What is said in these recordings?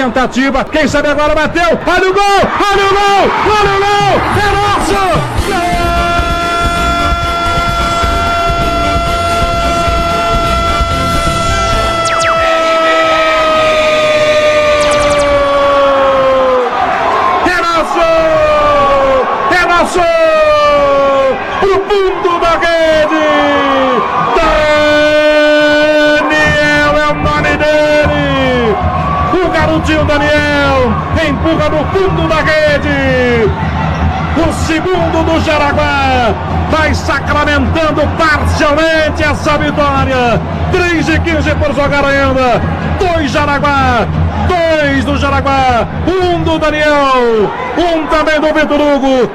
Tentativa, quem sabe agora bateu. Olha o gol! Olha o gol! Olha o gol! É nosso! Pro fundo da rede! Garotinho Daniel empurra no fundo da rede! O segundo do Jaraguá vai sacramentando parcialmente essa vitória. 3 e 15 por jogar ainda. 2 Jaraguá, 2 do Jaraguá, 1 um do Daniel, 1 um também do Vitor Hugo.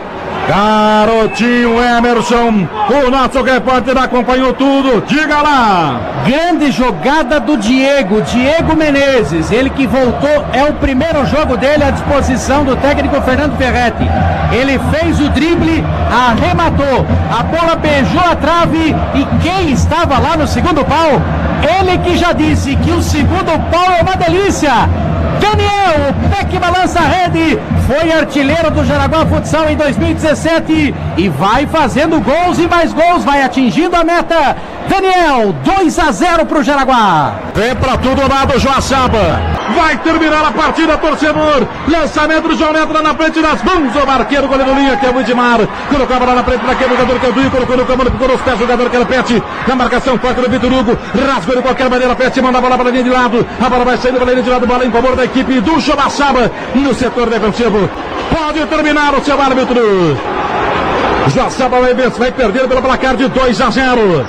Garotinho Emerson, o nosso repórter acompanhou tudo. Diga lá. Grande jogada do Diego, Diego Menezes. Ele que voltou, é o primeiro jogo dele à disposição do técnico Fernando Ferretti. Ele fez o drible, arrematou, a bola beijou a trave e quem estava lá no segundo pau? Ele que já disse que o segundo pau é uma delícia. Daniel, o pé que balança a rede, foi artilheiro do Jaraguá Futsal em 2017 e vai fazendo gols e mais gols, vai atingindo a meta. Daniel, 2 a 0 para o Jaraguá. Vem para tudo lado, Joaçaba. Vai terminar a partida, torcedor. Lançamento do João entra na frente das mãos. O marqueiro, goleiro linha, que é o Edmar. Colocou a bola na frente para aquele jogador que é o Duinho. Colocou no comando, ficou nos pés, jogador que o Pet. Na marcação, forte do Vitor Hugo. Rasgou de qualquer maneira, Pet manda a bola para a linha de lado. A bola vai saindo para a linha de lado, bola em favor da equipe do Joaçaba. No setor defensivo. Pode terminar o seu árbitro. Joaçaba vai, perder pelo placar de 2 a 0.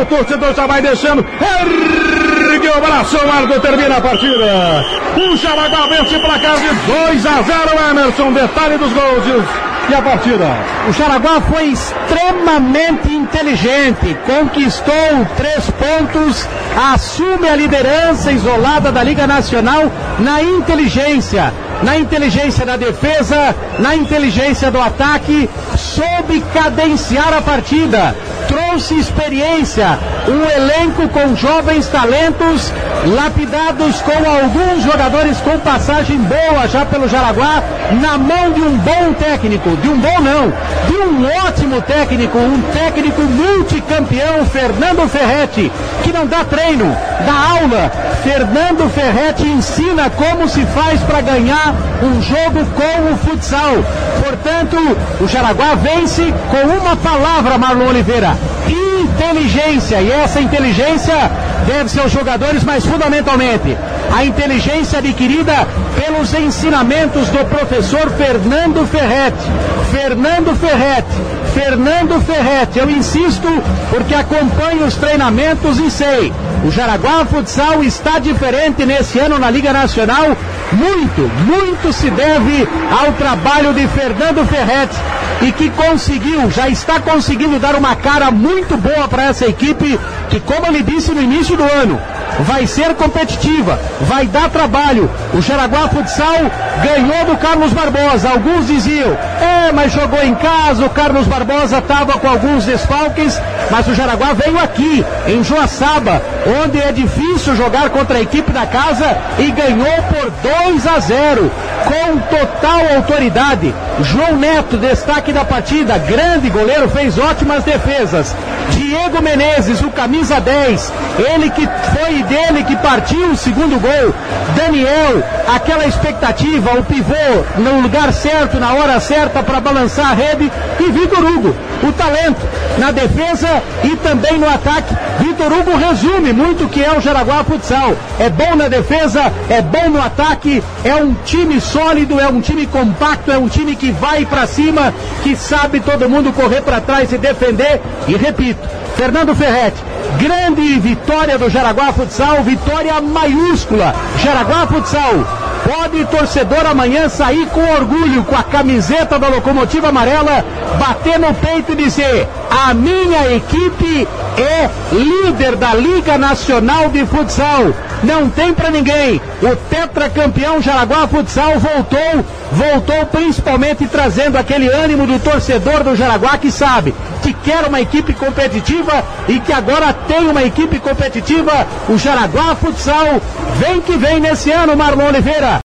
O torcedor já vai deixando. Ergue o braço, o árbitro termina a partida. O Jaraguá vence placar de 2 a 0, Emerson. Detalhe dos gols e a partida. O Jaraguá foi extremamente inteligente, conquistou três pontos, assume a liderança isolada da Liga Nacional na inteligência. Na inteligência da defesa, na inteligência do ataque, soube cadenciar a partida, trouxe experiência, um elenco com jovens talentos, lapidados com alguns jogadores com passagem boa já pelo Jaraguá, na mão de um bom técnico, de um bom não, de um ótimo técnico, um técnico multicampeão, Fernando Ferretti, que não dá treino, dá aula. Fernando Ferretti ensina como se faz para ganhar um jogo com o futsal. Portanto, o Jaraguá vence com uma palavra, Marlon Oliveira: inteligência. E essa inteligência deve ser aos jogadores, mas fundamentalmente a inteligência adquirida pelos ensinamentos do professor Fernando Ferretti. Fernando Ferretti. Fernando Ferretti, eu insisto porque acompanho os treinamentos e sei. O Jaraguá Futsal está diferente nesse ano na Liga Nacional. Muito, muito se deve ao trabalho de Fernando Ferretti e que conseguiu, já está conseguindo dar uma cara muito boa para essa equipe, que, como ele disse no início do ano, vai ser competitiva, vai dar trabalho. O Jaraguá Futsal ganhou do Carlos Barbosa. Alguns diziam, é, mas jogou em casa, o Carlos Barbosa estava com alguns desfalques, mas o Jaraguá veio aqui, em Joaçaba, onde é difícil jogar contra a equipe da casa e ganhou por 2 a 0, com total autoridade. João Neto, destaque da partida, grande goleiro, fez ótimas defesas. Diego Menezes, o camisa 10, ele que foi dele que partiu o segundo gol. Daniel, aquela expectativa, o pivô no lugar certo, na hora certa para balançar a rede. E Vitor Hugo, o talento na defesa e também no ataque. Vitor Hugo resume muito o que é o Jaraguá Futsal. É bom na defesa, é bom no ataque, é um time sólido, é um time compacto, é um time que vai para cima, que sabe todo mundo correr para trás e defender. E repito, Fernando Ferretti, grande vitória do Jaraguá Futsal, vitória maiúscula. Jaraguá Futsal. Pode torcedor amanhã sair com orgulho, com a camiseta da locomotiva amarela, bater no peito e dizer: a minha equipe é líder da Liga Nacional de Futsal. Não tem para ninguém. O tetracampeão Jaraguá Futsal voltou, voltou principalmente trazendo aquele ânimo do torcedor do Jaraguá que sabe que quer uma equipe competitiva e que agora tem uma equipe competitiva. O Jaraguá Futsal vem que vem nesse ano, Marlon Oliveira.